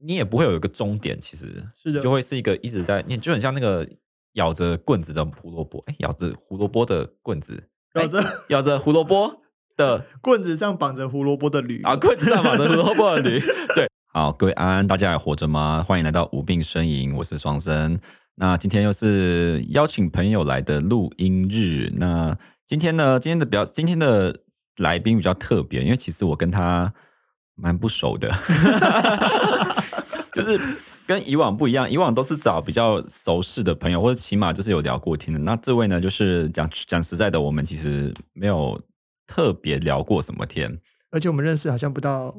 你也不会有一个终点，其实。是的，就会是一个一直在，你就很像那个咬着棍子的胡萝卜，哎，咬着胡萝卜的棍子，咬着咬着胡萝卜的 棍子上绑着胡萝卜的驴。啊，棍子上绑着胡萝卜的驴，对，好，各位安安，大家还活着吗？欢迎来到无病呻吟，我是双生，那今天又是邀请朋友来的录音日，那今天呢，今天的比较，今天的来宾比较特别，因为其实我跟他。蛮不熟的，就是跟以往不一样，以往都是找比较熟识的朋友，或者起码就是有聊过天的。那这位呢，就是讲讲实在的，我们其实没有特别聊过什么天，而且我们认识好像不到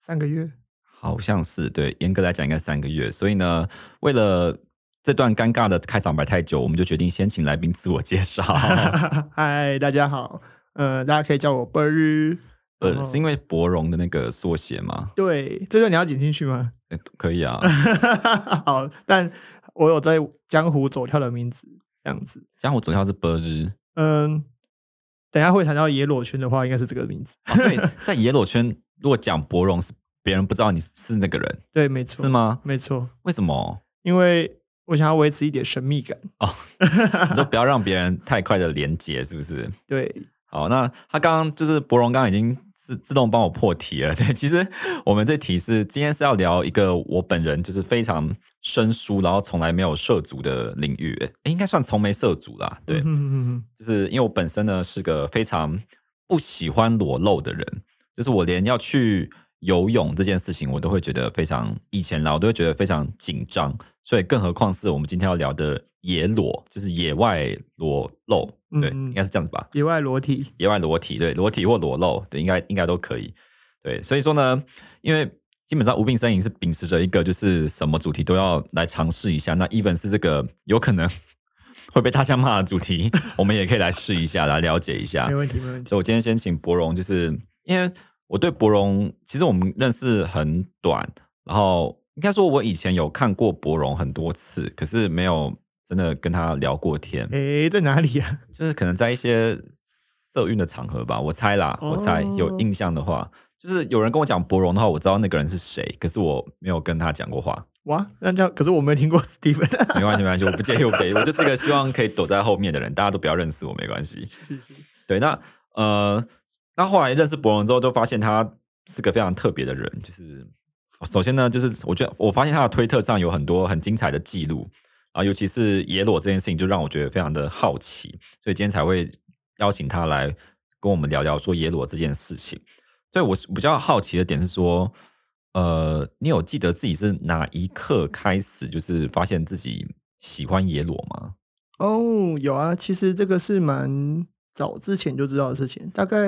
三个月，好像是对，严格来讲应该三个月。所以呢，为了这段尴尬的开场白太久，我们就决定先请来宾自我介绍。嗨，大家好，呃，大家可以叫我波日。呃，是因为博荣的那个缩写吗？对，这个你要剪进去吗？可以啊。好，但我有在江湖走跳的名字，这样子。江湖走跳是波日。嗯，等一下会谈到野裸圈的话，应该是这个名字。哦、所以在野裸圈，如果讲博荣，是别人不知道你是那个人。对，没错。是吗？没错。为什么？因为我想要维持一点神秘感。哦，你说不要让别人太快的连接，是不是？对。好，那他刚刚就是博荣，刚刚已经。是自动帮我破题了，对，其实我们这题是今天是要聊一个我本人就是非常生疏，然后从来没有涉足的领域，诶，应该算从没涉足啦，对，就是因为我本身呢是个非常不喜欢裸露的人，就是我连要去游泳这件事情，我都会觉得非常以前啦，我都会觉得非常紧张，所以更何况是我们今天要聊的。野裸就是野外裸露，对，嗯、应该是这样子吧？野外裸体，野外裸体，对，裸体或裸露，对，应该应该都可以，对。所以说呢，因为基本上无病呻吟是秉持着一个就是什么主题都要来尝试一下。那 even 是这个有可能会被大家骂的主题，我们也可以来试一下，来了解一下。没问题，没问题。所以我今天先请柏荣，就是因为我对博荣其实我们认识很短，然后应该说我以前有看过博荣很多次，可是没有。真的跟他聊过天，诶、欸，在哪里啊？就是可能在一些社运的场合吧，我猜啦，哦、我猜有印象的话，就是有人跟我讲博荣的话，我知道那个人是谁，可是我没有跟他讲过话。哇，那这样，可是我没有听过 Steven。没关系，没关系，我不介意，我不介意，我就是一个希望可以躲在后面的人，大家都不要认识我，没关系。对，那呃，那后来认识柏荣之后，就发现他是个非常特别的人。就是首先呢，就是我觉得我发现他的推特上有很多很精彩的记录。啊，尤其是野裸这件事情，就让我觉得非常的好奇，所以今天才会邀请他来跟我们聊聊说野裸这件事情。所以我比较好奇的点是说，呃，你有记得自己是哪一刻开始就是发现自己喜欢野裸吗？哦，有啊，其实这个是蛮早之前就知道的事情。大概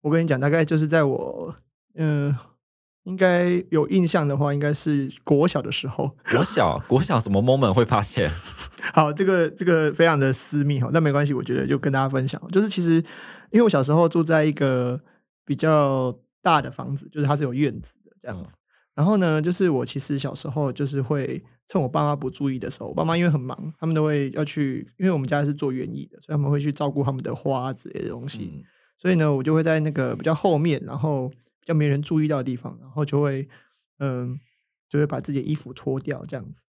我跟你讲，大概就是在我嗯。呃应该有印象的话，应该是国小的时候。国小，国小什么 moment 会发现？好，这个这个非常的私密哈，但没关系，我觉得就跟大家分享。就是其实，因为我小时候住在一个比较大的房子，就是它是有院子的这样子。然后呢，就是我其实小时候就是会趁我爸妈不注意的时候，我爸妈因为很忙，他们都会要去，因为我们家是做园艺的，所以他们会去照顾他们的花之类的东西。嗯、所以呢，我就会在那个比较后面，然后。比较没人注意到的地方，然后就会，嗯，就会把自己的衣服脱掉这样子，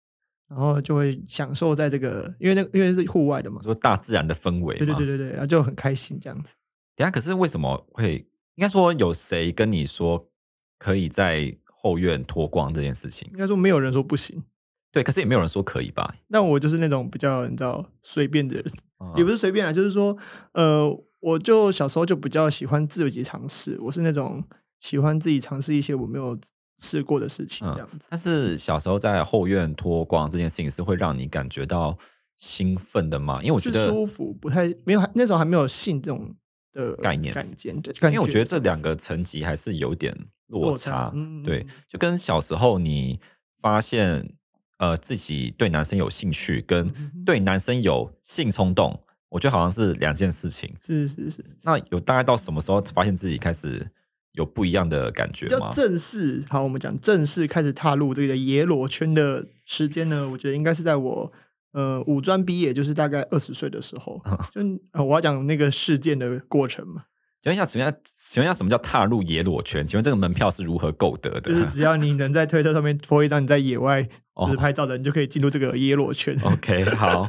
然后就会享受在这个，因为那个因为是户外的嘛，说大自然的氛围，对对对对对，然后就很开心这样子。等下，可是为什么会？应该说有谁跟你说可以在后院脱光这件事情？应该说没有人说不行，对，可是也没有人说可以吧？那我就是那种比较你知道随便的人，嗯、也不是随便啊，就是说，呃，我就小时候就比较喜欢自由级尝试，我是那种。喜欢自己尝试一些我没有试过的事情，这样子、嗯。但是小时候在后院脱光这件事情是会让你感觉到兴奋的吗？因为我觉得舒服，不太没有那时候还没有性这种的概念感觉。因为我觉得这两个层级还是有点落差。嗯、对，就跟小时候你发现呃自己对男生有兴趣，跟对男生有性冲动，我觉得好像是两件事情。是是是。那有大概到什么时候发现自己开始？有不一样的感觉吗？正式好，我们讲正式开始踏入这个野裸圈的时间呢？我觉得应该是在我呃五专毕业，就是大概二十岁的时候。就我要讲那个事件的过程嘛。请问一下，请问一下，请问一下，什么叫踏入野裸圈？请问这个门票是如何购得的？就是只要你能在推特上面 po 一张你在野外就是拍照的，你就可以进入这个野裸圈。哦、OK，好。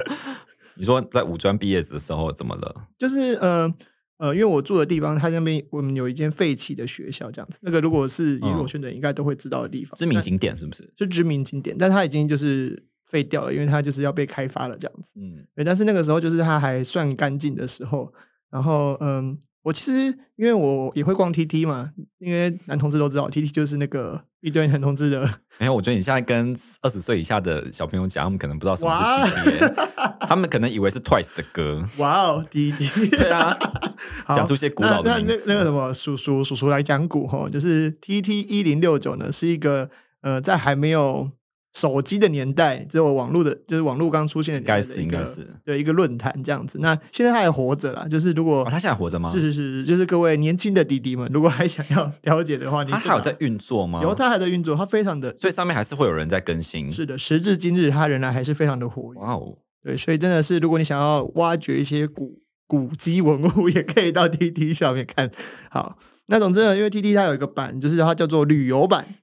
你说在五专毕业的时候怎么了？就是呃呃，因为我住的地方，它那边我们有一间废弃的学校，这样子。那个如果是野裸圈的人，应该都会知道的地方。知名景点是不是？就知名景点，但它已经就是废掉了，因为它就是要被开发了这样子。嗯，对。但是那个时候就是它还算干净的时候，然后嗯。我其实因为我也会逛 TT 嘛，因为男同志都知道 TT 就是那个一堆男同志的。没有，我觉得你现在跟二十岁以下的小朋友讲，他们可能不知道什么是 TT，哇他们可能以为是 Twice 的歌。哇哦，TT，对啊，讲出一些古老的名字。那那，那个什么，叔叔叔叔来讲古哈，就是 TT 一零六九呢，是一个呃，在还没有。手机的年代，只有网络的，就是网络刚出现的年代的一是，对一个论坛这样子。那现在他还活着啦，就是如果、哦、他现在活着吗？是是是，就是各位年轻的弟弟们，如果还想要 了解的话，他还有在运作吗？有，他还在运作，他非常的，所以上面还是会有人在更新。是的，时至今日，他仍然还是非常的活跃。哇哦，对，所以真的是，如果你想要挖掘一些古古迹文物，也可以到 TT 上面看。好，那总之呢，因为 TT 它有一个版，就是它叫做旅游版。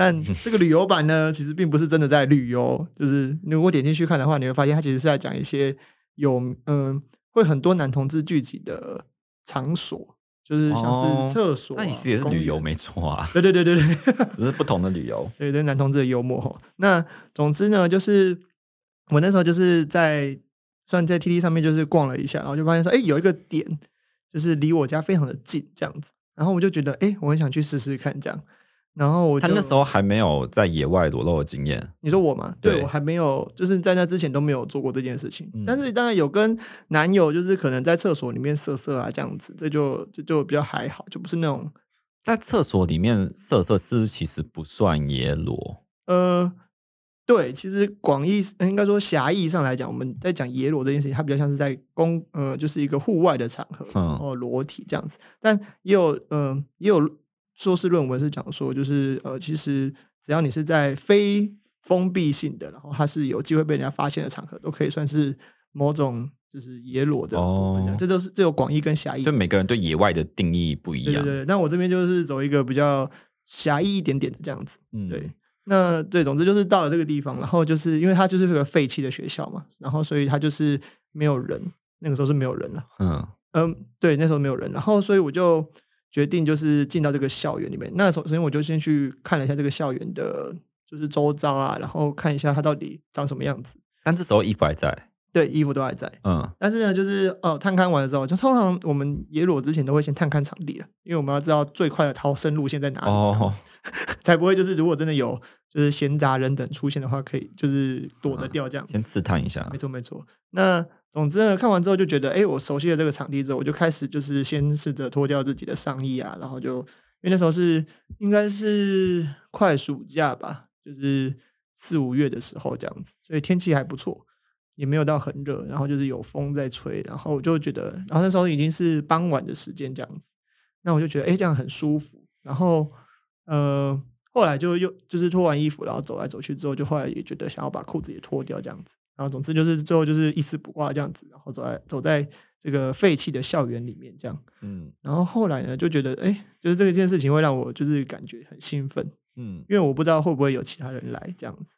但这个旅游版呢，其实并不是真的在旅游。就是如果点进去看的话，你会发现它其实是在讲一些有嗯，会很多男同志聚集的场所，就是像是厕所、啊。那其实也是旅游没错啊。对对对对对，只是不同的旅游。对对，男同志的幽默。那总之呢，就是我那时候就是在算在 TT 上面就是逛了一下，然后就发现说，哎，有一个点就是离我家非常的近，这样子。然后我就觉得，哎，我很想去试试看这样。然后我他那时候还没有在野外裸露的经验。你说我吗？对，对我还没有，就是在那之前都没有做过这件事情。嗯、但是当然有跟男友，就是可能在厕所里面色色啊这样子，这就这就比较还好，就不是那种在厕所里面色色，是不是其实不算野裸？呃，对，其实广义应该说狭义上来讲，我们在讲野裸这件事情，它比较像是在公呃，就是一个户外的场合，然后裸体这样子。嗯、但也有嗯、呃，也有。硕士论文是讲说，就是呃，其实只要你是在非封闭性的，然后它是有机会被人家发现的场合，都可以算是某种就是野裸的。哦，这都是这有广义跟狭义。就每个人对野外的定义不一样。对对对，那我这边就是走一个比较狭义一点点的这样子。嗯，对。那对，总之就是到了这个地方，然后就是因为它就是个废弃的学校嘛，然后所以它就是没有人，那个时候是没有人了。嗯嗯，对，那时候没有人，然后所以我就。决定就是进到这个校园里面。那首先我就先去看了一下这个校园的，就是周遭啊，然后看一下它到底长什么样子。但这时候衣服还在，对，衣服都还在。嗯，但是呢，就是哦，探勘完了之后，就通常我们野裸之前都会先探勘场地了，因为我们要知道最快的逃生路线在哪里，哦，才不会就是如果真的有就是闲杂人等出现的话，可以就是躲得掉这样，嗯。先试探一下，没错没错。那。总之呢，看完之后就觉得，哎，我熟悉了这个场地之后，我就开始就是先试着脱掉自己的上衣啊，然后就因为那时候是应该是快暑假吧，就是四五月的时候这样子，所以天气还不错，也没有到很热，然后就是有风在吹，然后我就觉得，然后那时候已经是傍晚的时间这样子，那我就觉得，哎，这样很舒服。然后，呃，后来就又就是脱完衣服，然后走来走去之后，就后来也觉得想要把裤子也脱掉这样子。然后，总之就是最后就是一丝不挂这样子，然后走在走在这个废弃的校园里面这样。嗯，然后后来呢，就觉得哎，就是这件事情会让我就是感觉很兴奋。嗯，因为我不知道会不会有其他人来这样子。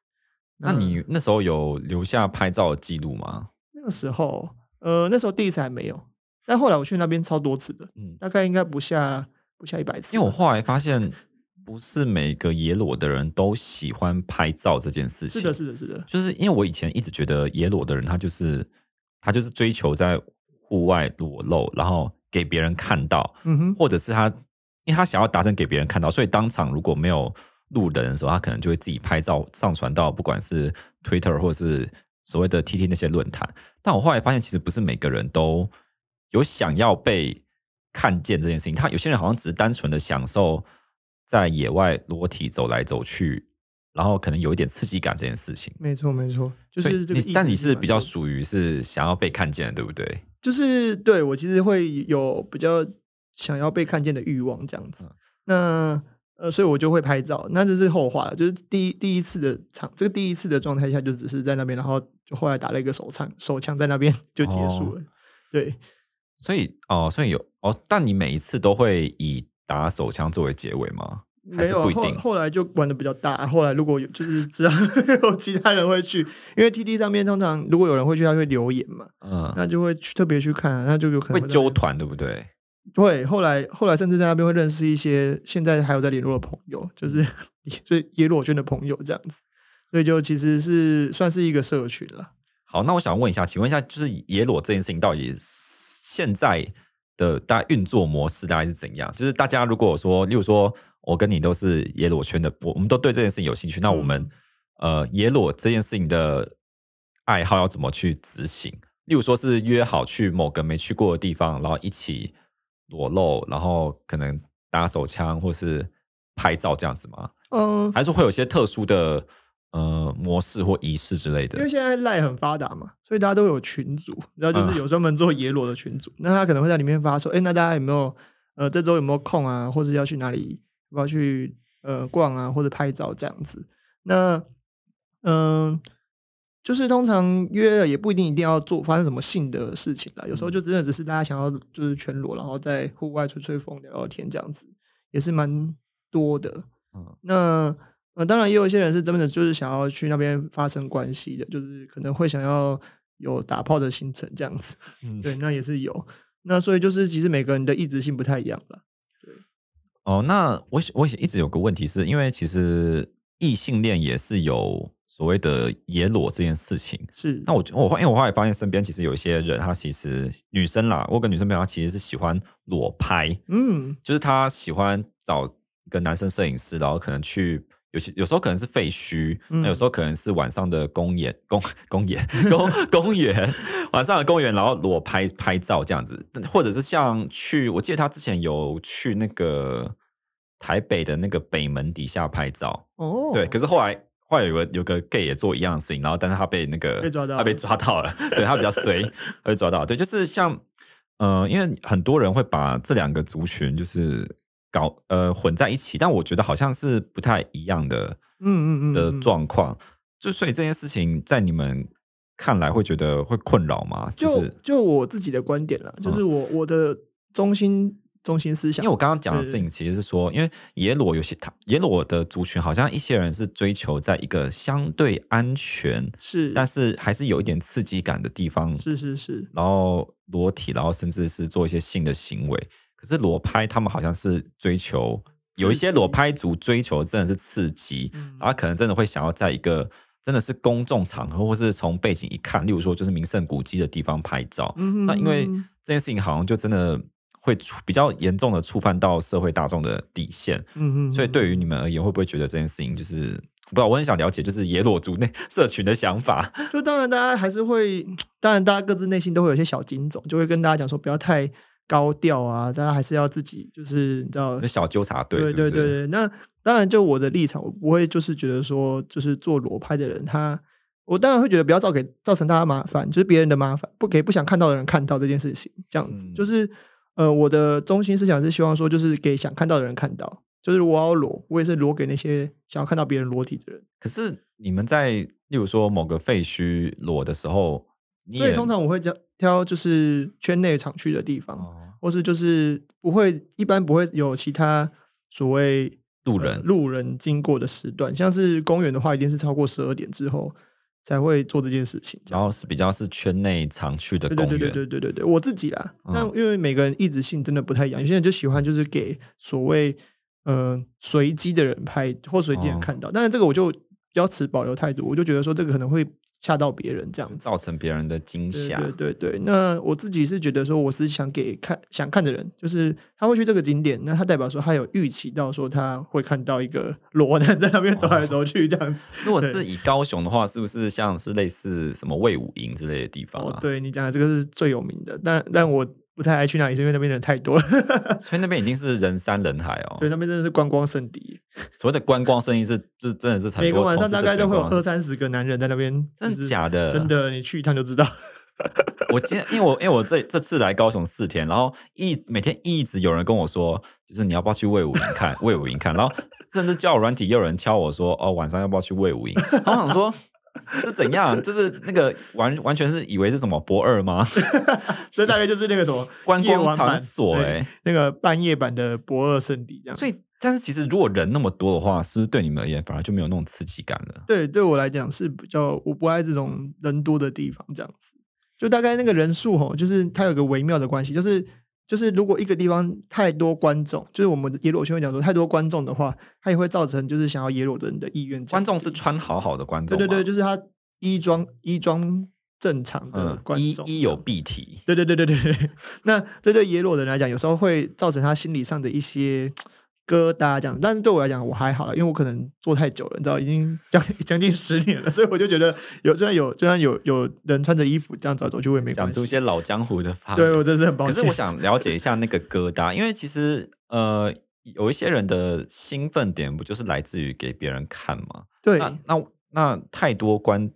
那，那你那时候有留下拍照的记录吗？那个时候，呃，那时候第一次还没有，但后来我去那边超多次的，嗯，大概应该不下不下一百次。因为我后来发现。不是每个野裸的人都喜欢拍照这件事情。是的，是的，是的。就是因为我以前一直觉得野裸的人，他就是他就是追求在户外裸露，然后给别人看到，嗯哼，或者是他因为他想要达成给别人看到，所以当场如果没有路人的时候，他可能就会自己拍照上传到不管是 Twitter 或者是所谓的 TT 那些论坛。但我后来发现，其实不是每个人都有想要被看见这件事情。他有些人好像只是单纯的享受。在野外裸体走来走去，然后可能有一点刺激感这件事情，没错没错，就是这个。但你是比较属于是想要被看见的，对不对？就是对我其实会有比较想要被看见的欲望这样子。嗯、那呃，所以我就会拍照。那这是后话了，就是第一第一次的场，这个第一次的状态下就只是在那边，然后就后来打了一个手枪，手枪在那边就结束了。哦、对。所以哦，所以有哦，但你每一次都会以打手枪作为结尾吗？没有，后后来就玩的比较大。后来如果有就是知道 有其他人会去，因为 T T 上面通常如果有人会去，他会留言嘛，嗯，那就会去特别去看，那就有可能会揪团，对不对？对，后来后来甚至在那边会认识一些现在还有在联络的朋友，就是所以耶鲁圈的朋友这样子，所以就其实是算是一个社群了。好，那我想问一下，请问一下，就是耶鲁这件事情到底现在的大概运作模式大概是怎样？就是大家如果说，例如说。我跟你都是耶裸圈的，我我们都对这件事情有兴趣。那我们、嗯、呃耶裸这件事情的爱好要怎么去执行？例如说是约好去某个没去过的地方，然后一起裸露，然后可能打手枪或是拍照这样子吗？嗯，还是会有一些特殊的呃模式或仪式之类的？因为现在赖很发达嘛，所以大家都有群组，然后就是有专门做野裸的群组、嗯，那他可能会在里面发说：“哎、欸，那大家有没有呃这周有没有空啊？或者要去哪里？”我要去呃逛啊，或者拍照这样子。那嗯、呃，就是通常约了也不一定一定要做发生什么性的事情啦。有时候就真的只是大家想要就是全裸，然后在户外吹吹风、聊聊天这样子，也是蛮多的。嗯，那呃当然也有一些人是真的就是想要去那边发生关系的，就是可能会想要有打炮的行程这样子。嗯，对，那也是有。那所以就是其实每个人的意志性不太一样了。对哦，那我我一直有个问题是，是因为其实异性恋也是有所谓的野裸这件事情。是，那我我因为我后来发现身边其实有一些人，他其实女生啦，我跟女生朋友，她其实是喜欢裸拍，嗯，就是她喜欢找一个男生摄影师，然后可能去。有些有时候可能是废墟，那有时候可能是晚上的公园、公公园、公公园，晚上的公园，然后裸拍拍照这样子，或者是像去，我记得他之前有去那个台北的那个北门底下拍照哦，对，可是后来后来有个有个 gay 也做一样的事情，然后但是他被那个被抓到，他被抓到了，对他比较衰，他被抓到，对，就是像呃，因为很多人会把这两个族群就是。搞呃混在一起，但我觉得好像是不太一样的，嗯嗯嗯的状况。就所以这件事情在你们看来会觉得会困扰吗？就是、就就我自己的观点了，就是我、嗯、我的中心中心思想。因为我刚刚讲的事情其实是说，因为野裸有些他野裸的族群，好像一些人是追求在一个相对安全是，但是还是有一点刺激感的地方，是是是，然后裸体，然后甚至是做一些性的行为。可是裸拍，他们好像是追求有一些裸拍族追求真的是刺激，然后可能真的会想要在一个真的是公众场合，或是从背景一看，例如说就是名胜古迹的地方拍照。那因为这件事情好像就真的会比较严重的触犯到社会大众的底线。所以对于你们而言，会不会觉得这件事情就是不知道？我很想了解，就是野裸族内 社群的想法。就当然大家还是会，当然大家各自内心都会有些小警总，就会跟大家讲说不要太。高调啊，大家还是要自己，就是你知道，小纠察队。对对对对，那当然，就我的立场，我不会就是觉得说，就是做裸拍的人，他我当然会觉得不要造给造成大家麻烦，就是别人的麻烦，不给不想看到的人看到这件事情，这样子，嗯、就是呃，我的中心思想是希望说，就是给想看到的人看到，就是我要裸，我也是裸给那些想要看到别人裸体的人。可是你们在例如说某个废墟裸的时候。所以通常我会挑挑就是圈内常去的地方，哦，或是就是不会一般不会有其他所谓路人、呃、路人经过的时段，像是公园的话，一定是超过十二点之后才会做这件事情。然后是比较是圈内常去的公园，对对对对对对，我自己啦。那、嗯、因为每个人意志性真的不太一样，有些人就喜欢就是给所谓呃随机的人拍或随机人看到，哦，但是这个我就比较持保留态度，我就觉得说这个可能会。吓到别人这样子，造成别人的惊吓。对对对，那我自己是觉得说，我是想给看想看的人，就是他会去这个景点，那他代表说他有预期到说他会看到一个裸男在那边走来走去这样子。如果是以高雄的话，是不是像是类似什么魏武营之类的地方啊？哦，对你讲的这个是最有名的，但但我。不太爱去那里，是因为那边人太多了，所以那边已经是人山人海哦。对，那边真的是观光圣地。所谓的观光圣地是，就是真的是每个晚上大概都会有二三十个男人在那边。真的假的？真的，你去一趟就知道。我今天因为我因为我这这次来高雄四天，然后一每天一直有人跟我说，就是你要不要去魏武营看 魏武营看，然后甚至叫我软体，也有人敲我说，哦，晚上要不要去魏武营？我想说。是怎样？就是那个完完全是以为是什么博二吗？这大概就是那个什么 观光场所哎、欸，那个半夜版的博二圣地这样。所以，但是其实如果人那么多的话，是不是对你们而言反而就没有那种刺激感了？对，对我来讲是比较我不爱这种人多的地方这样子。就大概那个人数吼，就是它有个微妙的关系，就是。就是如果一个地方太多观众，就是我们耶鲁圈会讲说太多观众的话，它也会造成就是想要耶鲁的人的意愿。观众是穿好好的观众，对对对，就是他衣装衣装正常的观众，衣衣有蔽体。对对对对对对。那这对耶鲁的人来讲，有时候会造成他心理上的一些。疙瘩这样，但是对我来讲我还好了，因为我可能做太久了，你知道，已经 将将近十年了，所以我就觉得有虽然有虽然有有人穿着衣服这样走走，就会没。讲出一些老江湖的话，对我真是很抱歉。可是我想了解一下那个疙瘩，因为其实呃，有一些人的兴奋点不就是来自于给别人看吗？对，那那那太多观。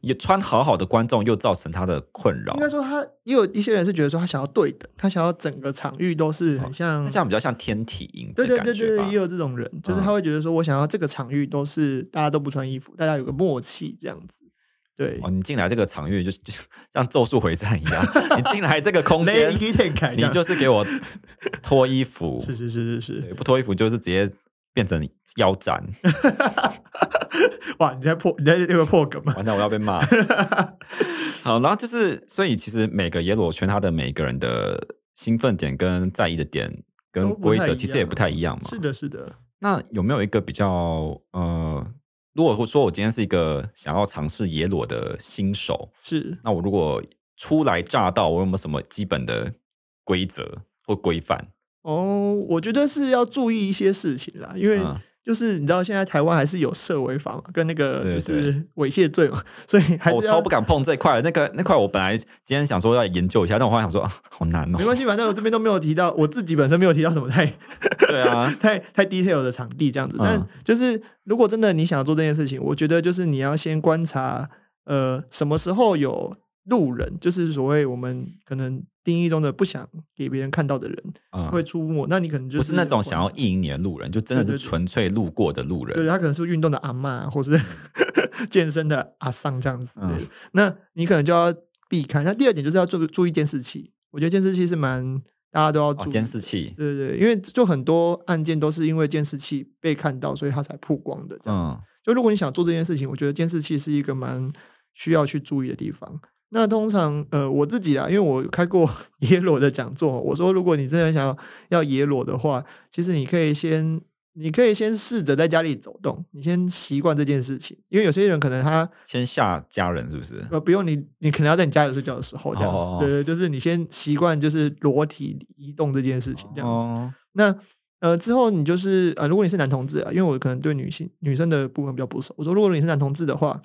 也穿好好的观众又造成他的困扰。应该说，他也有一些人是觉得说，他想要对等，他想要整个场域都是很像，这样比较像天体营。对对对对，也有这种人，就是他会觉得说，我想要这个场域都是大家都不穿衣服，大家有个默契这样子。对，哦，你进来这个场域就就像咒术回战一样，你进来这个空间，你就是给我脱衣服。是是是是是，不脱衣服就是直接变成腰斩。哇！你在破，你在那个破梗吗？完蛋，我要被骂。好，然后就是，所以其实每个野裸圈，他的每个人的兴奋点跟在意的点跟规则，其实也不太一样嘛。是的，是的。那有没有一个比较呃，如果说我今天是一个想要尝试野裸的新手，是，那我如果初来乍到，我有没有什么基本的规则或规范？哦，我觉得是要注意一些事情啦，因为。嗯就是你知道现在台湾还是有涉违法嘛，跟那个就是 猥亵罪嘛，所以还是我超不敢碰这块。那个那块我本来今天想说要研究一下，但我后来想说啊，好难哦。没关系，反正我这边都没有提到，我自己本身没有提到什么太对啊，太太 detail 的场地这样子。但就是如果真的你想要做这件事情，我觉得就是你要先观察，呃，什么时候有路人，就是所谓我们可能。定义中的不想给别人看到的人会出没，嗯、那你可能就是不是那种想要意淫你的路人，就真的是纯粹路过的路人。对，他可能是运动的阿嬷，或是 健身的阿桑这样子。嗯、那你可能就要避开。那第二点就是要注注意监视器，我觉得监视器是蛮大家都要注意。监视器，对对对，因为就很多案件都是因为监视器被看到，所以他才曝光的。这样子，嗯、就如果你想做这件事情，我觉得监视器是一个蛮需要去注意的地方。那通常，呃，我自己啊，因为我开过 耶裸的讲座，我说，如果你真的想要要耶裸的话，其实你可以先，你可以先试着在家里走动，你先习惯这件事情，因为有些人可能他先吓家人，是不是？呃，不用你，你可能要在你家里睡觉的时候这样子，哦哦哦对对，就是你先习惯就是裸体移动这件事情这样子。哦、那呃之后你就是呃，如果你是男同志啊，因为我可能对女性女生的部分比较不熟，我说如果你是男同志的话，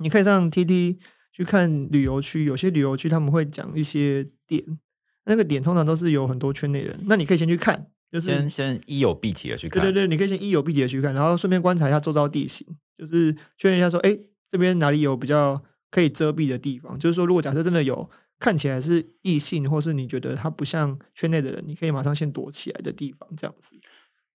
你可以上 TT。去看旅游区，有些旅游区他们会讲一些点，那个点通常都是有很多圈内人，那你可以先去看，就是先先一有必体的去看，对对对，你可以先一有必体的去看，然后顺便观察一下周遭地形，就是确认一下说，哎，这边哪里有比较可以遮蔽的地方，就是说如果假设真的有看起来是异性，或是你觉得他不像圈内的人，你可以马上先躲起来的地方，这样子，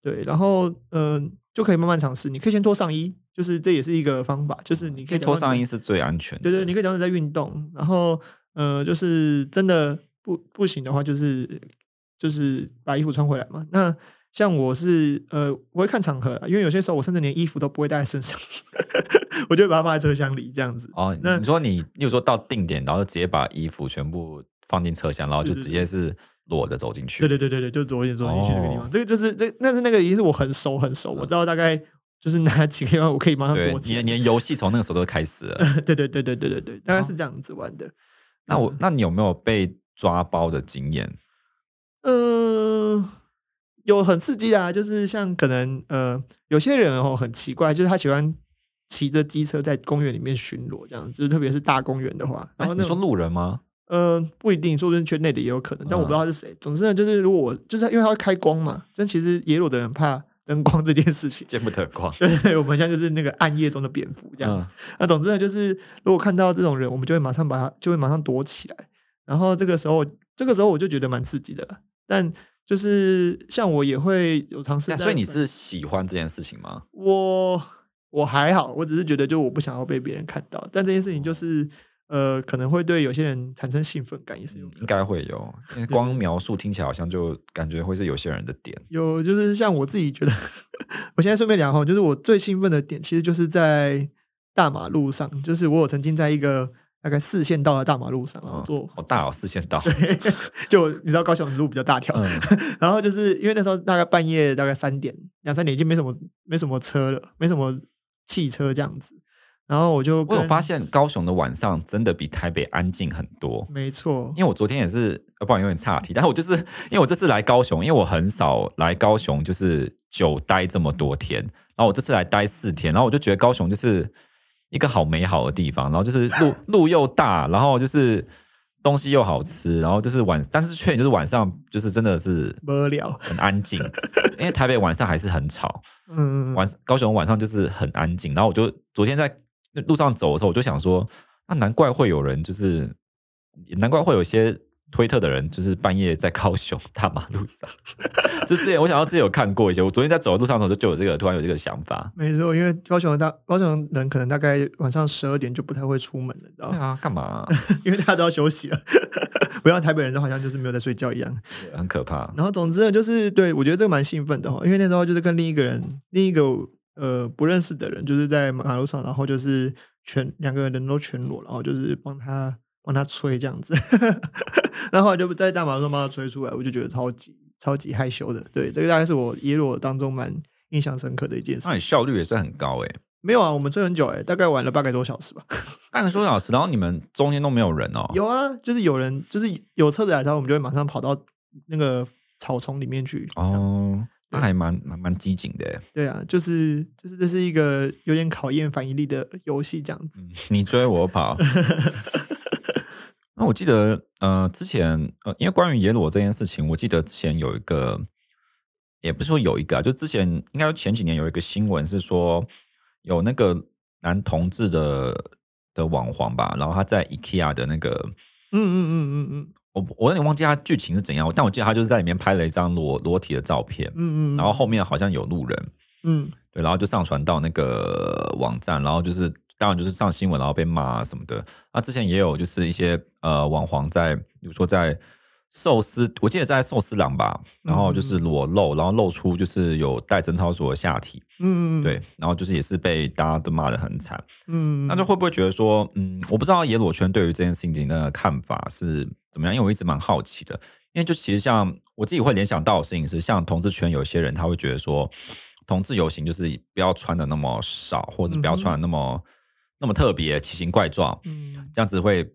对，然后嗯、呃，就可以慢慢尝试，你可以先脱上衣。就是这也是一个方法，就是你可以脱上衣是最安全的。对对，你可以讲你在运动，然后呃，就是真的不不行的话，就是就是把衣服穿回来嘛。那像我是呃，我会看场合，因为有些时候我甚至连衣服都不会带在身上，我就会把它放在车厢里这样子。哦，那你说你，你有说到定点，然后直接把衣服全部放进车厢，然后就直接是裸的走进去。对对对对对，就裸着走进去那个地方。哦、这个就是这，但是那个已经是我很熟很熟，我知道大概。就是拿几个地方，我可以马上躲起来。你你游戏从那个时候都开始了。对对对对对对对，大概是这样子玩的。那我那你有没有被抓包的经验？嗯，有很刺激的啊，就是像可能呃，有些人哦很奇怪，就是他喜欢骑着机车在公园里面巡逻，这样，就是特别是大公园的话。然后你说路人吗？嗯，不一定，说不定圈内的也有可能，但我不知道他是谁。总之呢，就是如果我就是因为他会开光嘛，但其实耶鲁的人怕。灯光这件事情见不得光，对，对，我们现在就是那个暗夜中的蝙蝠这样子。嗯、那总之呢，就是如果看到这种人，我们就会马上把他，就会马上躲起来。然后这个时候，这个时候我就觉得蛮刺激的了。但就是像我也会有尝试。所以你是喜欢这件事情吗？我我还好，我只是觉得就我不想要被别人看到，但这件事情就是。呃，可能会对有些人产生兴奋感，也是有应该会有。因为光描述听起来好像就感觉会是有些人的点。有，就是像我自己觉得，我现在顺便聊哈，就是我最兴奋的点，其实就是在大马路上，就是我有曾经在一个大概四线道的大马路上，然后坐好大哦，四线道。对，就你知道高雄的路比较大条，嗯、然后就是因为那时候大概半夜大概三点两三点已经没什么没什么车了，没什么汽车这样子。然后我就我有发现高雄的晚上真的比台北安静很多。没错，因为我昨天也是，不然有点岔题。但是我就是因为我这次来高雄，因为我很少来高雄，就是久待这么多天。然后我这次来待四天，然后我就觉得高雄就是一个好美好的地方。然后就是路 路又大，然后就是东西又好吃，然后就是晚，但是缺点就是晚上就是真的是无聊，很安静。因为台北晚上还是很吵，嗯，晚高雄晚上就是很安静。然后我就昨天在。那路上走的时候，我就想说，那难怪会有人，就是难怪会有些推特的人，就是半夜在高雄大马路上。就之前我想到自己有看过一些，我昨天在走的路上的时候，就有这个突然有这个想法。没错，因为高雄的大高雄人可能大概晚上十二点就不太会出门了，知道吗？干嘛啊？因为大家都要休息了，不像台北人都好像就是没有在睡觉一样，很可怕。然后总之呢，就是对我觉得这个蛮兴奋的哈，因为那时候就是跟另一个人，另一个。呃，不认识的人就是在马路上，然后就是全两个人都全裸，然后就是帮他帮他吹这样子，然后后来就在大马路上帮他吹出来，我就觉得超级超级害羞的。对，这个大概是我耶鲁当中蛮印象深刻的一件事。那你效率也是很高诶、欸？没有啊，我们吹很久诶、欸，大概玩了半个多小时吧。半个多小时，然后你们中间都没有人哦？有啊，就是有人，就是有车子来的时候，我们就会马上跑到那个草丛里面去。哦。那还蛮蛮蛮机警的，对啊，就是就是这是一个有点考验反应力的游戏，这样子。你追我跑。那我记得，呃，之前呃，因为关于野裸这件事情，我记得之前有一个，也不是说有一个啊，就之前应该前几年有一个新闻是说，有那个男同志的的网黄吧，然后他在 IKEA 的那个，嗯嗯嗯嗯嗯。我我有点忘记他剧情是怎样，但我记得他就是在里面拍了一张裸裸体的照片，嗯嗯，然后后面好像有路人，嗯，对，然后就上传到那个网站，然后就是当然就是上新闻，然后被骂什么的。那之前也有就是一些呃网黄在，比如说在。寿司，我记得在寿司郎吧，然后就是裸露，然后露出就是有戴贞操锁的下体，嗯，对，然后就是也是被大家都骂得很惨，嗯，那就会不会觉得说，嗯，我不知道野裸圈对于这件事情的看法是怎么样？因为我一直蛮好奇的，因为就其实像我自己会联想到的事情是，像同志圈有些人他会觉得说，同志游行就是不要穿的那么少，或者不要穿的那么那么特别奇形怪状，嗯，这样子会。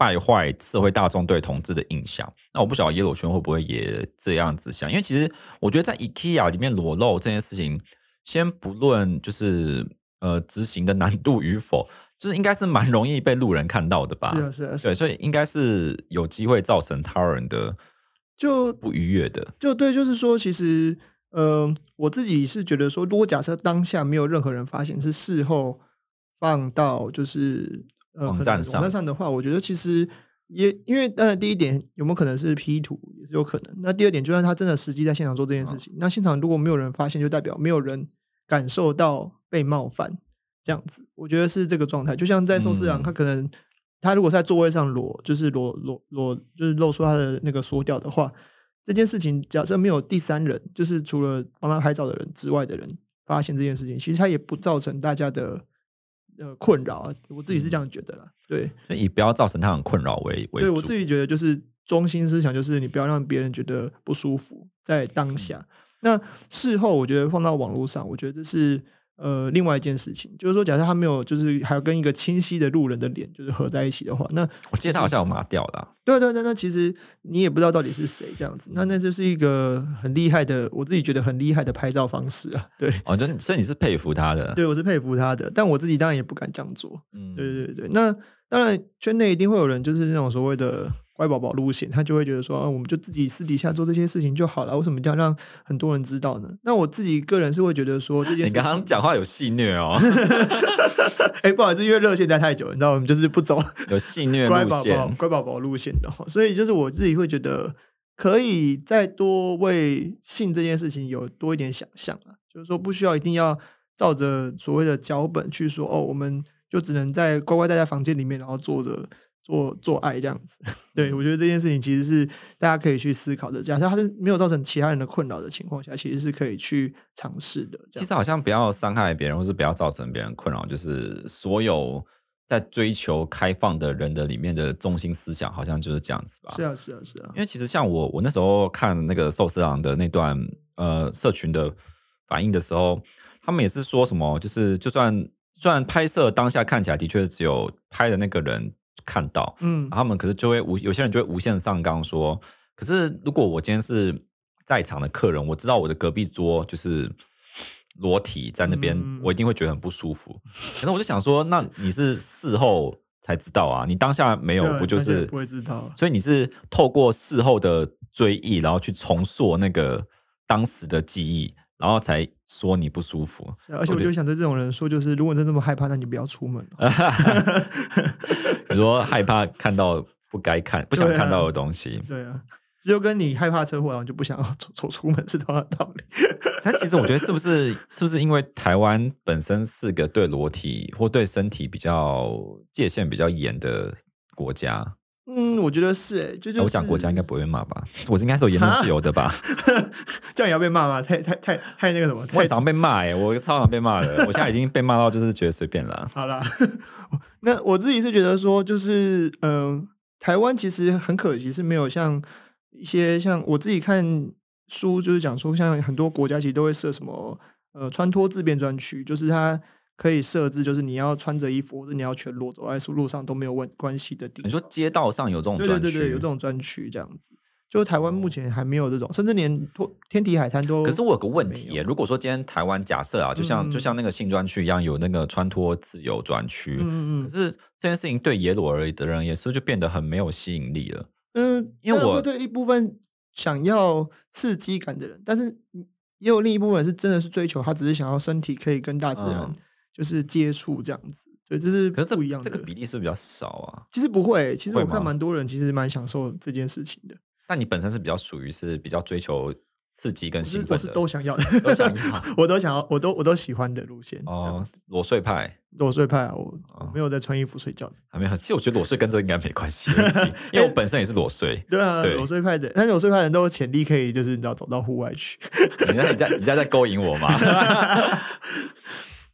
败坏社会大众对同志的印象，那我不晓得耶鲁圈会不会也这样子想？因为其实我觉得在 IKEA 里面裸露这件事情，先不论就是呃执行的难度与否，就是应该是蛮容易被路人看到的吧？是啊，是啊，对，所以应该是有机会造成他人的就不愉悦的。就对，就是说，其实呃，我自己是觉得说，如果假设当下没有任何人发现，是事后放到就是。呃，网站上网站上的话，我觉得其实也因为当然第一点有没有可能是 P 图也是有可能。那第二点，就算他真的实际在现场做这件事情，哦、那现场如果没有人发现，就代表没有人感受到被冒犯，这样子，我觉得是这个状态。就像在寿司郎，他可能他如果在座位上裸，就是裸裸裸，就是露出他的那个缩掉的话，这件事情假设没有第三人，就是除了帮他拍照的人之外的人发现这件事情，其实他也不造成大家的。呃，困扰啊，我自己是这样觉得啦。嗯、对，所以以不要造成他很困扰为为。对我自己觉得，就是中心思想就是你不要让别人觉得不舒服，在当下。嗯、那事后，我觉得放到网络上，我觉得这是。呃，另外一件事情就是说，假设他没有，就是还有跟一个清晰的路人的脸就是合在一起的话，那我记得他好像有麻掉的、啊。对对对，那其实你也不知道到底是谁这样子，那那就是一个很厉害的，我自己觉得很厉害的拍照方式啊。对，哦，就所以你是佩服他的？对，我是佩服他的，但我自己当然也不敢这样做。嗯，对对对，那当然圈内一定会有人就是那种所谓的。乖宝宝路线，他就会觉得说，啊，我们就自己私底下做这些事情就好了，为什么一定要让很多人知道呢？那我自己个人是会觉得说，这件事情，你刚刚讲话有戏虐哦。哎、欸，不好意思，因为热线待太久，你知道，我们就是不走 有戏谑乖宝宝乖宝宝路线的，所以就是我自己会觉得，可以再多为性这件事情有多一点想象啊，就是说不需要一定要照着所谓的脚本去说哦，我们就只能在乖乖待在房间里面，然后坐着做做爱这样子。对，我觉得这件事情其实是大家可以去思考的。假设它是没有造成其他人的困扰的情况下，其实是可以去尝试的。其实好像不要伤害别人，或是不要造成别人困扰，就是所有。在追求开放的人的里面的中心思想，好像就是这样子吧？是啊，是啊，是啊。因为其实像我，我那时候看那个寿司郎的那段呃社群的反应的时候，他们也是说什么，就是就算虽然拍摄当下看起来的确只有拍的那个人看到，嗯，他们可是就会无有些人就会无限上纲说，可是如果我今天是在场的客人，我知道我的隔壁桌就是。裸体在那边，嗯，我一定会觉得很不舒服。可是我就想说，那你是事后才知道啊？你当下没有，不就是不会知道？所以你是透过事后的追忆，然后去重塑那个当时的记忆，然后才说你不舒服。而且我就想对这种人说，就是如果真这么害怕，那你不要出门。你说害怕看到不该看、不想看到的东西，对啊。对啊就跟你害怕车祸，然后就不想要走走出门是同样的道理。但其实我觉得，是不是是不是因为台湾本身是个对裸体或对身体比较界限比较严的国家？嗯，我觉得是诶、欸，就就是、我讲国家应该不会被骂吧？我应该是有言论自由的吧？这样也要被骂吗？太太太太那个什么？我常被骂诶、欸，我超常被骂的。我现在已经被骂到就是觉得随便了。好啦，那我自己是觉得说，就是嗯、呃，台湾其实很可惜是没有像。一些像我自己看书，就是讲说，像很多国家其实都会设什么呃穿脱自变专区，就是它可以设置，就是你要穿着衣服，或者你要全裸走在路上都没有问关系的地方。你说街道上有这种专区？对对对对，有这种专区这样子。就台湾目前还没有这种，甚至连天体海滩都。可是我有个问题，如果说今天台湾假设啊，就像、嗯、就像那个性专区一样，有那个穿脱自由专区，嗯嗯，可是这件事情对野裸而已的人，也是就变得很没有吸引力了。嗯，因为我对一部分想要刺激感的人，但是也有另一部分是真的是追求他只是想要身体可以跟大自然就是接触这样子，所以这是不一样的。这个比例是是比较少啊？其实不会，其实我看蛮多人其实蛮享受这件事情的。那你本身是比较属于是比较追求。刺激跟兴奋，我是都想要的，都想要，我都想要，我都我都喜欢的路线哦。裸睡派，裸睡派啊，我没有在穿衣服睡觉的，还没有。其实我觉得裸睡跟这个应该没关系，因为我本身也是裸睡。对啊，裸睡派的，但是裸睡派的人都有潜力可以，就是你知道走到户外去。你在你在你在在勾引我吗？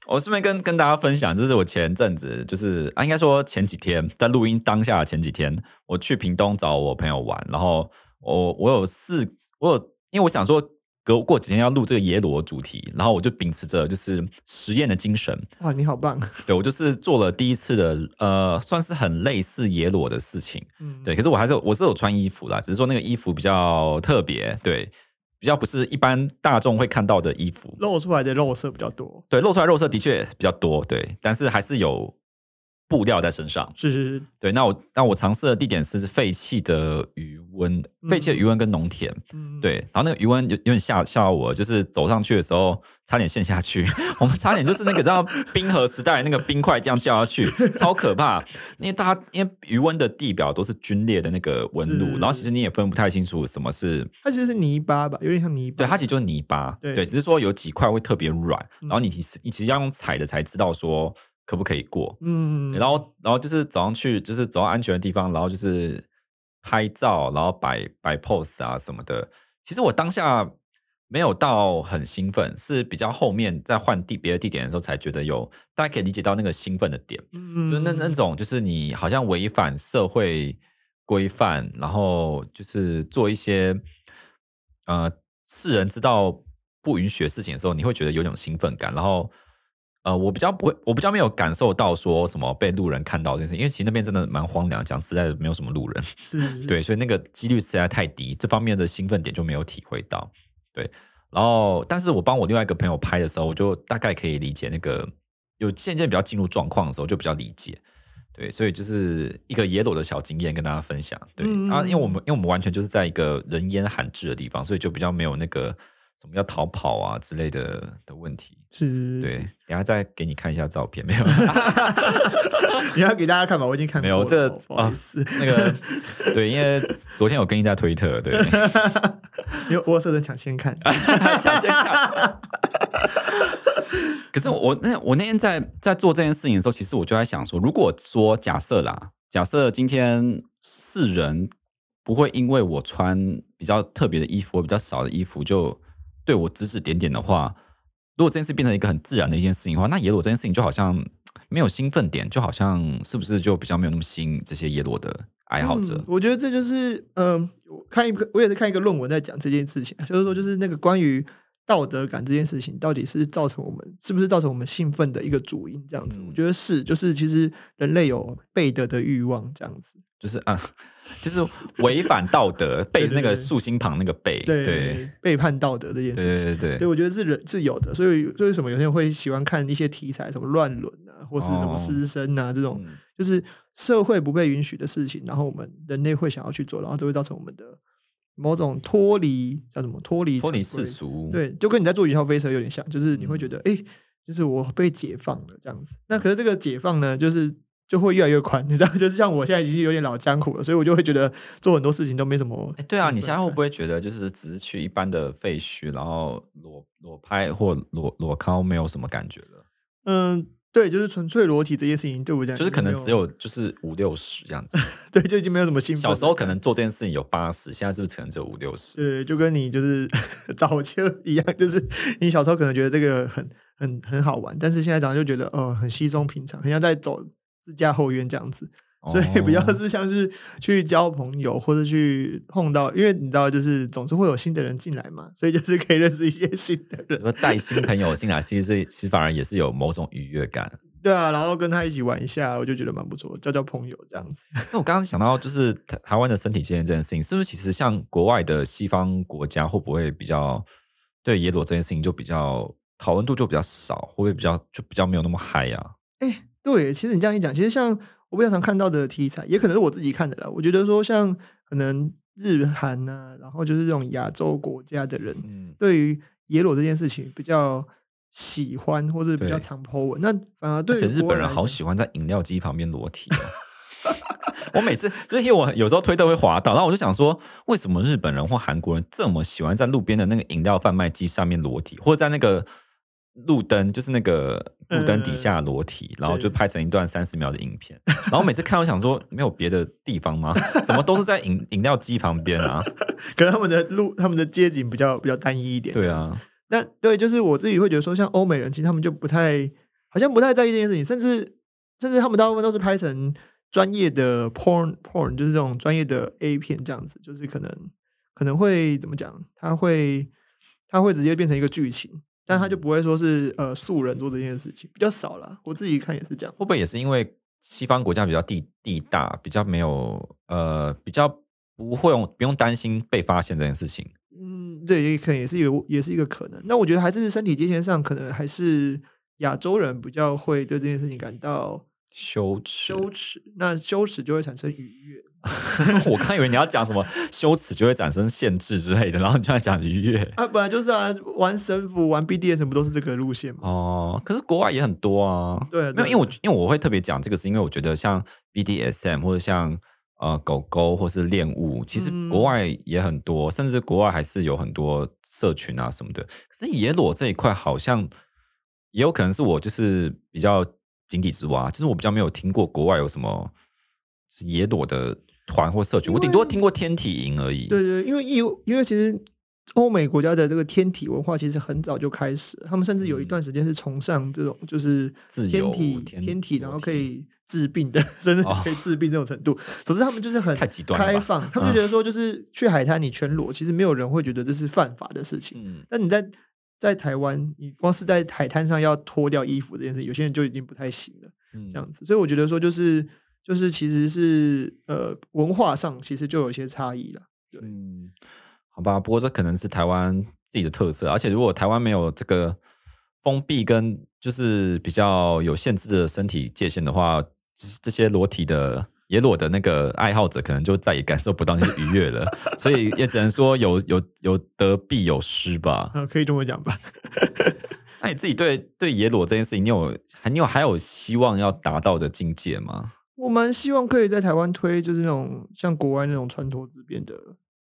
我顺便跟跟大家分享，就是我前阵子就是啊，应该说前几天在录音当下的前几天，我去屏东找我朋友玩，然后我我有四我有。因为我想说，隔过几天要录这个野裸主题，然后我就秉持着就是实验的精神。哇，你好棒！对，我就是做了第一次的，呃，算是很类似野裸的事情。嗯，对。可是我还是我是有穿衣服啦，只是说那个衣服比较特别，对，比较不是一般大众会看到的衣服，露出来的肉色比较多。对，露出来肉色的确比较多，对，但是还是有。布料在身上，是是是，对。那我那我尝试的地点是废弃的余温，废弃的余温跟农田，嗯，对。然后那个余温有有点吓吓到我，就是走上去的时候差点陷下去，我们差点就是那个叫冰河时代那个冰块这样掉下去，超可怕。因为大家因为余温的地表都是龟裂的那个纹路，然后其实你也分不太清楚什么是，它其实是泥巴吧，有点像泥巴。对，它其实就是泥巴，对，对，只是说有几块会特别软，然后你其实你其实要用踩的才知道说。可不可以过？嗯，然后，然后就是早上去，就是走到安全的地方，然后就是拍照，然后摆摆 pose 啊什么的。其实我当下没有到很兴奋，是比较后面在换地别的地点的时候才觉得有，大家可以理解到那个兴奋的点。嗯，就是那那种就是你好像违反社会规范，然后就是做一些呃世人知道不允许的事情的时候，你会觉得有种兴奋感，然后。呃，我比较不会，我比较没有感受到说什么被路人看到这件事，因为其实那边真的蛮荒凉，讲实在的，没有什么路人，是，是，是，对，所以那个几率实在太低，这方面的兴奋点就没有体会到，对。然后，但是我帮我另外一个朋友拍的时候，我就大概可以理解那个有渐渐比较进入状况的时候，就比较理解，对，所以就是一个野裸的小经验跟大家分享，对啊，因为我们因为我们完全就是在一个人烟罕至的地方，所以就比较没有那个。什么要逃跑啊之类的的问题？是，对，等下再给你看一下照片，没有？你要给大家看吧？我已经看了。没有，这啊，是，那个对，因为昨天有跟一下推特，对，因为我设成抢先看，抢先看。可是我那我那天在在做这件事情的时候，其实我就在想说，如果说假设啦，假设今天世人不会因为我穿比较特别的衣服，或比较少的衣服，就对我指指点点的话，如果这件事变成一个很自然的一件事情的话，那耶鲁这件事情就好像没有兴奋点，就好像是不是就比较没有那么吸引这些耶鲁的爱好者？嗯，我觉得这就是，嗯、看一个，我也是看一个论文在讲这件事情，就是说，就是那个关于。道德感这件事情到底是造成我们是不是造成我们兴奋的一个主因？这样子，嗯、我觉得是，就是其实人类有背德的欲望，这样子，就是啊，就是违反道德，背是那个竖心旁那个背，对，对，对，背叛道德这件事情，对对对，所以我觉得是人是有的，所以为什么有些人会喜欢看一些题材，什么乱伦啊，或是什么师生啊、哦、这种，就是社会不被允许的事情，然后我们人类会想要去做，然后就会造成我们的。某种脱离叫什么？脱离脱离世俗，对，就跟你在坐云霄飞车有点像，就是你会觉得，哎、嗯欸，就是我被解放了这样子。那可是这个解放呢，就是就会越来越宽，你知道，就是像我现在已经有点老江湖了，所以我就会觉得做很多事情都没什么。哎、欸，对啊，你现在会不会觉得，就是只是去一般的废墟，然后裸裸拍或裸裸尻，没有什么感觉了？嗯。对，就是纯粹裸体这件事情，对不对？就是可能只有就是五六十这样子，对，就已经没有什么兴奋。小时候可能做这件事情有八十，现在是不是可能只有五六十？对，就跟你就是 早就一样，就是你小时候可能觉得这个很很很好玩，但是现在长大就觉得哦，很稀松平常，很像在走自家后院这样子。所以比较是像是去交朋友，或者去碰到，因为你知道，就是总是会有新的人进来嘛，所以就是可以认识一些新的人。说带新朋友 进来，其实这其实反而也是有某种愉悦感。对啊，然后跟他一起玩一下，我就觉得蛮不错，交交朋友这样子。那我刚刚想到，就是台台湾的身体界限这件事情，是不是其实像国外的西方国家，会不会比较对野裸这件事情就比较讨论度就比较少，会不会比较就比较没有那么嗨呀？哎，对，其实你这样一讲，其实像。我比较常看到的题材，也可能是我自己看的啦。我觉得说，像可能日韩呐、啊，然后就是这种亚洲国家的人，嗯、对于野裸这件事情比较喜欢，或者比较常 po 文。那反而对于日本人好喜欢在饮料机旁边裸体、喔。我每次就是因为我有时候推特会滑到，然后我就想说，为什么日本人或韩国人这么喜欢在路边的那个饮料贩卖机上面裸体，或者在那个。路灯就是那个路灯底下裸体，嗯、然后就拍成一段三十秒的影片。然后每次看，我想说，没有别的地方吗？怎么都是在饮饮料机旁边啊？可能他们的路，他们的街景比较比较单一一点。对啊，那对，就是我自己会觉得说，像欧美人，其实他们就不太，好像不太在意这件事情，甚至甚至他们大部分都是拍成专业的 porn porn，就是这种专业的 A 片这样子，就是可能可能会怎么讲？他会他会直接变成一个剧情。但他就不会说是呃素人做这件事情比较少了，我自己看也是这样。会不会也是因为西方国家比较地地大，比较没有呃比较不会用不用担心被发现这件事情？嗯，对，也可能也是一个也是一个可能。那我觉得还是身体界限上，可能还是亚洲人比较会对这件事情感到羞耻，羞耻，那羞耻就会产生愉悦。我刚以为你要讲什么羞耻就会产生限制之类的，然后你就在讲愉悦啊，本来就是啊，玩神符、玩 BDSM 不都是这个路线吗？哦，可是国外也很多啊。对，没有，因为我因为我会特别讲这个，是因为我觉得像 BDSM 或者像呃狗狗或是恋物，其实国外也很多，嗯、甚至国外还是有很多社群啊什么的。可是野裸这一块好像也有可能是我就是比较井底之蛙，就是我比较没有听过国外有什么野裸的。团或社群，我顶多听过天体营而已。对对，因为因因为其实欧美国家的这个天体文化其实很早就开始，他们甚至有一段时间是崇尚这种就是天体天体，然后可以治病的，甚至可以治病这种程度。总之，他们就是很开放，他们就觉得说，就是去海滩你全裸，其实没有人会觉得这是犯法的事情。嗯但你在在台湾，你光是在海滩上要脱掉衣服这件事，有些人就已经不太行了。这样子，所以我觉得说就是。就是其实是呃文化上其实就有一些差异了，对，嗯，好吧，不过这可能是台湾自己的特色，而且如果台湾没有这个封闭跟就是比较有限制的身体界限的话，这些裸体的野裸的那个爱好者可能就再也感受不到那些愉悦了，所以也只能说有有有得必有失吧，啊，可以这么讲吧。那你自己对对野裸这件事情，你有还你有还有希望要达到的境界吗？我蛮希望可以在台湾推，就是那种像国外那种穿脱之便的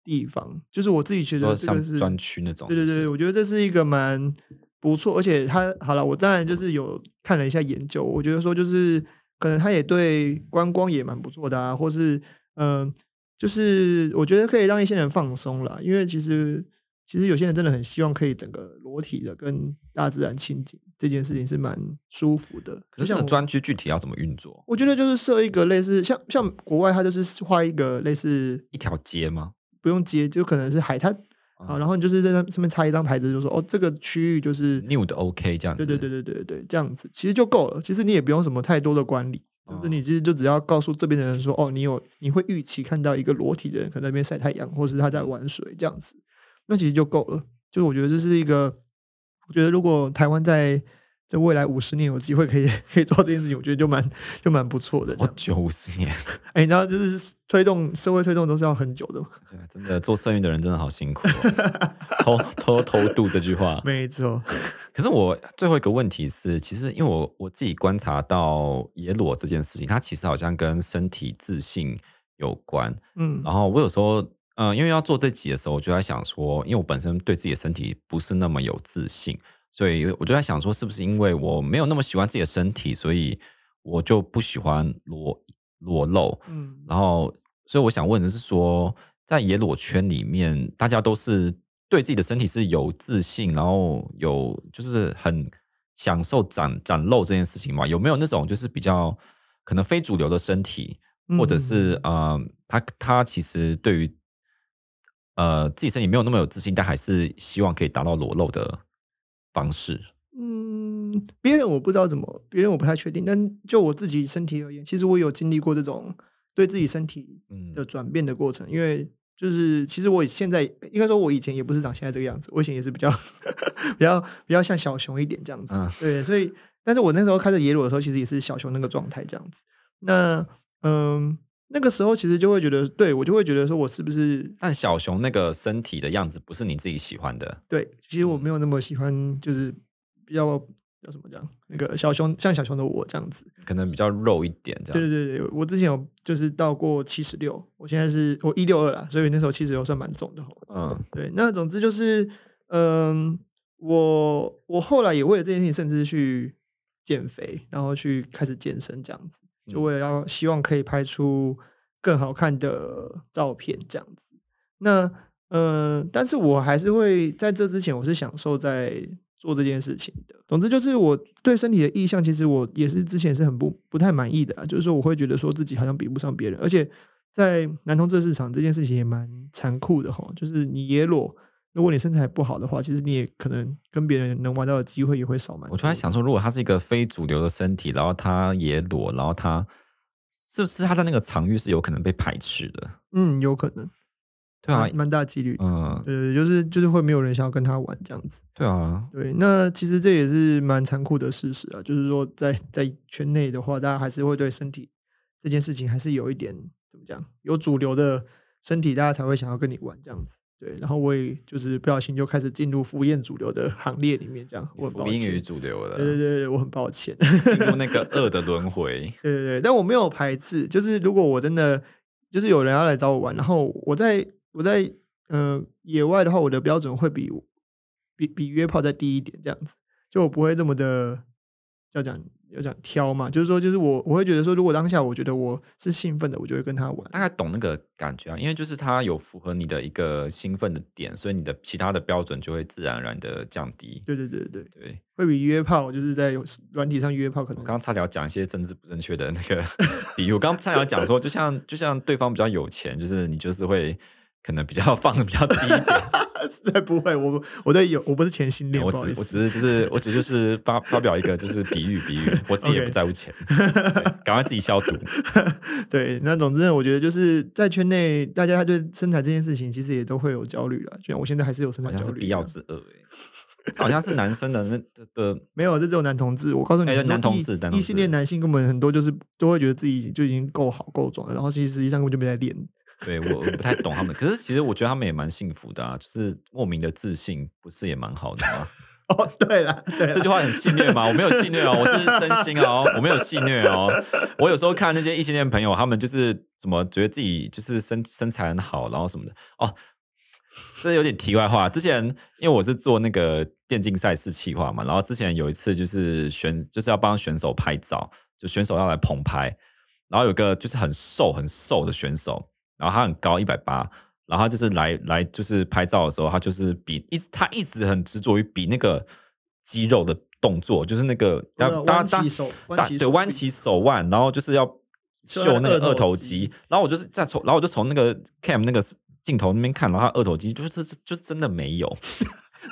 地方，就是我自己觉得这个是专区那种。对对对，我觉得这是一个蛮不错，而且他好了，我当然就是有看了一下研究，我觉得说就是可能他也对观光也蛮不错的啊，或是嗯、呃，就是我觉得可以让一些人放松了，因为其实其实有些人真的很希望可以整个裸体的跟大自然亲近，这件事情是蛮舒服的。可是像专区具体要怎么运作？我觉得就是设一个类似像像国外，它就是画一个类似一条街吗？不用街，就可能是海滩。好，然后你就是在上面插一张牌子，就说哦，这个区域就是 new 的 OK 这样子。对对对对对对，这样子其实就够了。其实你也不用什么太多的管理，就是你其实就只要告诉这边的人说，哦，你有你会预期看到一个裸体的人可能在那边晒太阳，或是他在玩水这样子，那其实就够了。就是我觉得这是一个，我觉得如果台湾在。在未来五十年有机会可以 可以做这件事情，我觉得就蛮就蛮不错的。我九五十年，哎、欸，你知道，就是推动社会推动都是要很久的嘛。对，真的做生育的人真的好辛苦，哦，偷偷偷渡这句话 没错。可是我最后一个问题是，其实因为我我自己观察到野裸这件事情，它其实好像跟身体自信有关。嗯，然后我有时候，嗯、呃，因为要做这集的时候，我就在想说，因为我本身对自己的身体不是那么有自信。所以我就在想说，是不是因为我没有那么喜欢自己的身体，所以我就不喜欢裸裸露。嗯，然后，所以我想问的是说，在野裸圈里面，大家都是对自己的身体是有自信，然后有就是很享受展展露这件事情嘛？有没有那种就是比较可能非主流的身体，或者是呃，他他其实对于呃自己身体没有那么有自信，但还是希望可以达到裸露的方式，嗯，别人我不知道怎么，别人我不太确定。但就我自己身体而言，其实我有经历过这种对自己身体的转变的过程。嗯、因为就是，其实我现在应该说，我以前也不是长现在这个样子，我以前也是比较 比较比较像小熊一点这样子。嗯、对，所以，但是我那时候开始野裸的时候，其实也是小熊那个状态这样子。那嗯，那个时候其实就会觉得，对我就会觉得说，我是不是？但小熊那个身体的样子不是你自己喜欢的。对，其实我没有那么喜欢，就是比较叫什么这样，那个小熊像小熊的我这样子，可能比较肉一点这样。对对对对，我之前有就是到过七十六，我现在是我一六二啦，所以那时候七十六算蛮重的。嗯，对，那总之就是，嗯、呃，我我后来也为了这件事情，甚至去减肥，然后去开始健身这样子。就为了要希望可以拍出更好看的照片，这样子。那、呃，但是我还是会在这之前，我是享受在做这件事情的。总之，就是我对身体的意向，其实我也是之前是很不不太满意的啊。就是说，我会觉得说自己好像比不上别人，而且在男同志市场这件事情也蛮残酷的哈。就是你野裸。如果你身材不好的话，其实你也可能跟别人能玩到的机会也会少蛮。我突然想说，如果他是一个非主流的身体，然后他也裸，然后他是不是他在那个场域是有可能被排斥的？嗯，有可能。对啊，蛮大几率。嗯，对，就是就是会没有人想要跟他玩这样子。对啊，对，那其实这也是蛮残酷的事实啊。就是说，在在圈内的话，大家还是会对身体这件事情还是有一点怎么讲？有主流的身体，大家才会想要跟你玩这样子。对，然后我也就是不小心就开始进入敷衍主流的行列里面，这样我很抱歉。福音主流的，对对对，我很抱歉。进入那个恶的轮回。对对对，但我没有排斥，就是如果我真的就是有人要来找我玩，然后我在我在嗯、呃、野外的话，我的标准会比比比约炮再低一点，这样子，就我不会这么的要讲。有讲挑嘛，就是说，就是我我会觉得说，如果当下我觉得我是兴奋的，我就会跟他玩。大概懂那个感觉啊，因为就是他有符合你的一个兴奋的点，所以你的其他的标准就会自然而然的降低。对对对对对，会比约炮就是在软体上约炮可能。我刚刚差点要讲一些政治不正确的那个 比喻，我刚刚差点要讲说，就像就像对方比较有钱，就是你就是会。可能比较放的比较低一点，实在不会，我我对有我不是前性恋，我只我只是就是我只就是发发表一个就是比喻比喻，我自己也不在乎钱，赶.快自己消毒。对，那总之我觉得就是在圈内，大家对身材这件事情其实也都会有焦虑了，就像我现在还是有身材焦虑，必要之恶好像是男生的那的 没有，这只有男同志。我告诉你，男同志异性恋男性根本很多就是都会觉得自己就已经够好够壮了，然后其实实际上根本就没在练。对，我我不太懂他们，可是其实我觉得他们也蛮幸福的啊，就是莫名的自信，不是也蛮好的吗？哦，对了，对，这句话很戏虐吗？我没有戏虐哦，我是真心哦，我没有戏虐哦。我有时候看那些异性恋朋友，他们就是怎么觉得自己就是身身材很好，然后什么的哦。这有点题外话。之前因为我是做那个电竞赛事企划嘛，然后之前有一次就是选就是要帮选手拍照，就选手要来棚拍，然后有个就是很瘦很瘦的选手，然后他很高一百八，然后他就是来来就是拍照的时候，他就是比一直他一直很执着于比那个肌肉的动作，就是那个要弯起手，弯起对弯起手腕，然后就是要秀那个二头肌，然后我就是在从然后我就从那个 cam 那个。镜头那边看，然后他二头肌就是就是真的没有，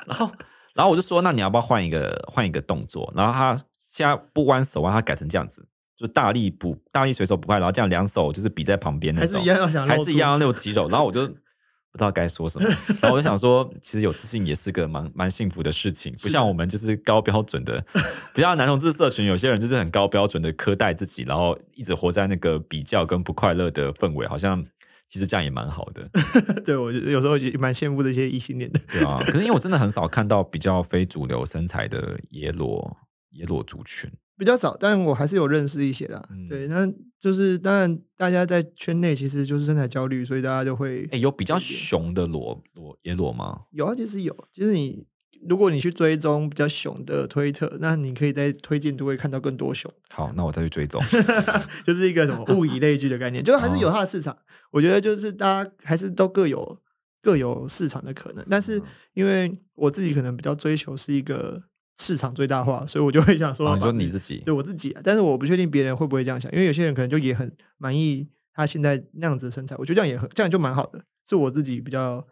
然后然后我就说，那你要不要换一个换一个动作？然后他现在不弯手腕，他改成这样子，就大力补大力随手补拍，然后这样两手就是比在旁边那种，还是一样要想，还是一样要 露肌肉。然后我就不知道该说什么，然后我就想说，其实有自信也是个蛮蛮幸福的事情，不像我们就是高标准的，不像男同志社群，有些人就是很高标准的苛待自己，然后一直活在那个比较跟不快乐的氛围，好像。其实这样也蛮好的，对，我有时候也蛮羡慕这些异性恋的。对啊，可是因为我真的很少看到比较非主流身材的野裸野裸族群，比较少，但我还是有认识一些啦。嗯、对，那就是当然，大家在圈内其实就是身材焦虑，所以大家就会。哎、欸，有比较熊的裸裸野裸吗？有啊，其实有，其实你。如果你去追踪比较熊的推特，那你可以在推荐都会看到更多熊。好，那我再去追踪，就是一个什么物以类聚的概念，就还是有它的市场。哦、我觉得就是大家还是都各有各有市场的可能，但是因为我自己可能比较追求是一个市场最大化，所以我就会想说，哦、你说你自己，对我自己啊，但是我不确定别人会不会这样想，因为有些人可能就也很满意他现在那样子的身材，我觉得这样也很这样就蛮好的，是我自己比较。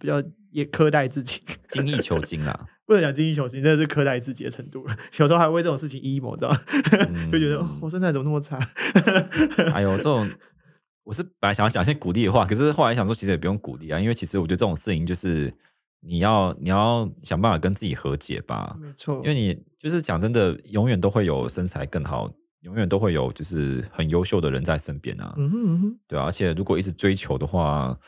比较也苛待自己，精益求精啊！不能讲精益求精，真的是苛待自己的程度了。有时候还为这种事情 emo，知道吗？嗯、就觉得我身材怎么那么差？哎呦，这种我是本来想要讲一些鼓励的话，可是后来想说，其实也不用鼓励啊，因为其实我觉得这种事情就是你要你要想办法跟自己和解吧。没错，因为你就是讲真的，永远都会有身材更好，永远都会有就是很优秀的人在身边啊。嗯哼嗯哼，对啊，而且如果一直追求的话。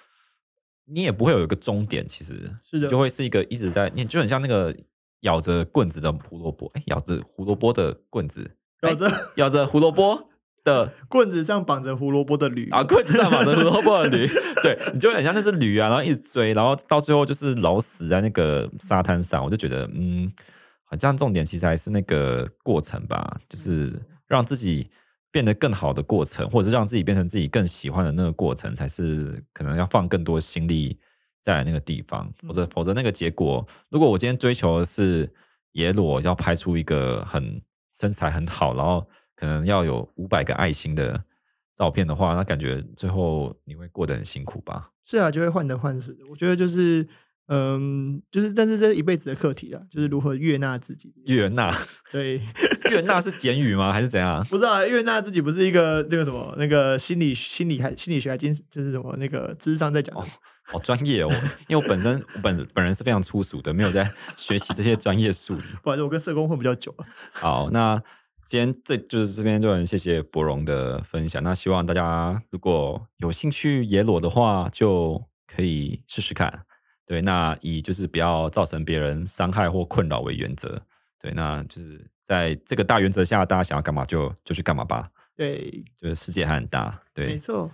你也不会有一个终点，其实是的，就会是一个一直在，你就很像那个咬着棍子的胡萝卜，哎，咬着胡萝卜的棍子，咬着咬着胡萝卜的棍子上绑着胡萝卜的驴啊，棍子上绑着胡萝卜的驴，对，你就很像那只驴啊，然后一直追，然后到最后就是老死在那个沙滩上，我就觉得，嗯，好像重点其实还是那个过程吧，就是让自己。变得更好的过程，或者是让自己变成自己更喜欢的那个过程，才是可能要放更多心力在那个地方。否则，否则那个结果，如果我今天追求的是野裸，要拍出一个很身材很好，然后可能要有五百个爱心的照片的话，那感觉最后你会过得很辛苦吧？是啊，就会患得患失。我觉得就是。嗯，就是，但是这是一辈子的课题啊，就是如何悦纳自己。悦纳，对，悦纳是简语吗？还是怎样？不知道，悦纳自己不是一个那个什么，那个心理心理还心理学还精就是什么那个智商在讲哦。好专业哦，因为我本身我本本人是非常粗俗的，没有在学习这些专业术语。不好意思，我跟社工混比较久了。好，那今天这就是这边就很谢谢博荣的分享。那希望大家如果有兴趣野裸的话，就可以试试看。对，那以就是不要造成别人伤害或困扰为原则。对，那就是在这个大原则下，大家想要干嘛就就去干嘛吧。对，就是世界还很大。对，没错。